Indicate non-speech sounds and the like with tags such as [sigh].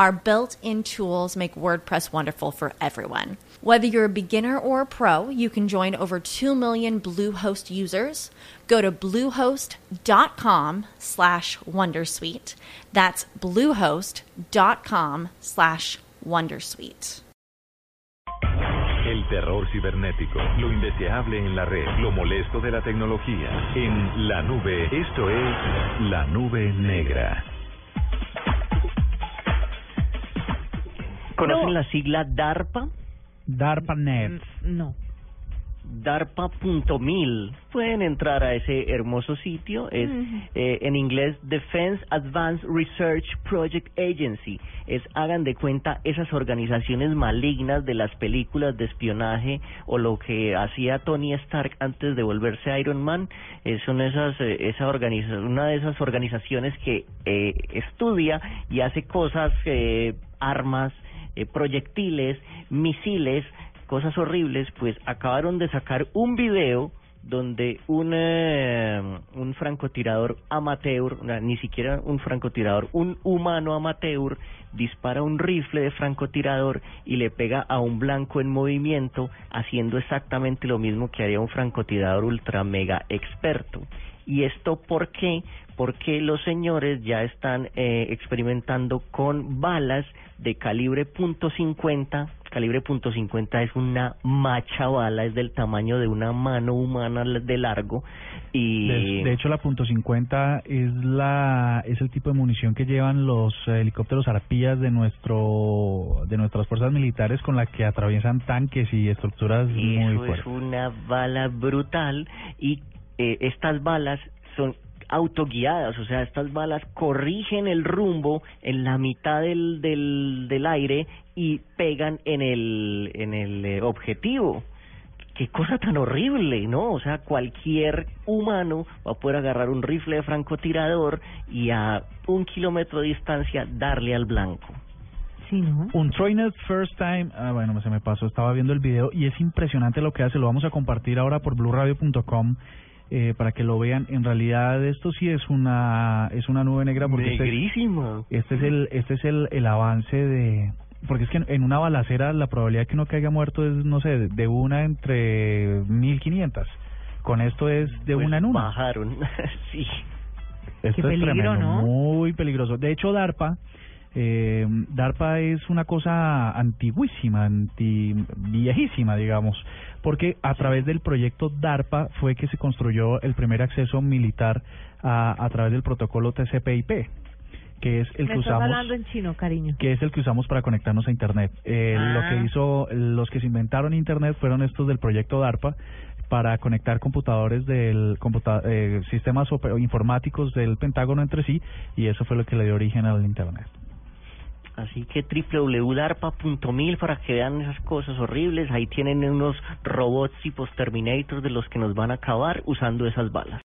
Our built in tools make WordPress wonderful for everyone. Whether you're a beginner or a pro, you can join over 2 million Bluehost users. Go to bluehost.com slash wondersuite. That's bluehost.com slash wondersuite. El terror cibernético, lo indeseable en la red, lo molesto de la tecnología. En la nube, esto es la nube negra. ¿Conocen la sigla DARPA? DARPANet. No. DARPA.mil. Pueden entrar a ese hermoso sitio. Es eh, en inglés Defense Advanced Research Project Agency. Es, hagan de cuenta, esas organizaciones malignas de las películas de espionaje o lo que hacía Tony Stark antes de volverse Iron Man. Eh, son esas, eh, esa organiza una de esas organizaciones que eh, estudia y hace cosas, eh, armas, eh, proyectiles, misiles, cosas horribles, pues acabaron de sacar un video donde un, eh, un francotirador amateur, ni siquiera un francotirador, un humano amateur, dispara un rifle de francotirador y le pega a un blanco en movimiento, haciendo exactamente lo mismo que haría un francotirador ultra mega experto. ¿Y esto por qué? Porque los señores ya están eh, experimentando con balas de calibre .50. Calibre .50 es una macha bala, es del tamaño de una mano humana de largo. Y De, de hecho, la punto .50 es la es el tipo de munición que llevan los helicópteros arpías de nuestro de nuestras fuerzas militares con la que atraviesan tanques y estructuras muy Eso es fuertes. una bala brutal y eh, estas balas son autoguiadas, o sea, estas balas corrigen el rumbo en la mitad del, del, del aire y pegan en el, en el eh, objetivo. Qué cosa tan horrible, ¿no? O sea, cualquier humano va a poder agarrar un rifle de francotirador y a un kilómetro de distancia darle al blanco. Sí, ¿no? Un trainer first time, ah, bueno, se me pasó, estaba viendo el video y es impresionante lo que hace, lo vamos a compartir ahora por blueradio.com eh, para que lo vean. En realidad esto sí es una es una nube negra porque este, Negrísimo. este es el este es el, el avance de porque es que en, una balacera la probabilidad de que uno caiga muerto es no sé, de, una entre 1500. Con esto es de Pues una en una. Bajaron, [laughs] sí. Esto Qué es peligro, tremendo, ¿no? muy peligroso. De hecho, DARPA, eh, DARPA es una cosa antiguísima, anti, viejísima, digamos, porque a través del proyecto DARPA fue que se construyó el primer acceso militar a, a través del protocolo TCP/IP, que es el Me que usamos hablando en chino, cariño. que es el que usamos para conectarnos a internet. Eh, Lo Ah. que hizo, los que se inventaron internet fueron estos del proyecto DARPA para conectar computadores del computa eh, sistemas informáticos del Pentágono entre sí y eso fue lo que le dio origen al internet. Así que www.darpa.mil para que vean esas cosas horribles. Ahí tienen unos robots tipos Terminator de los que nos van a acabar usando esas balas.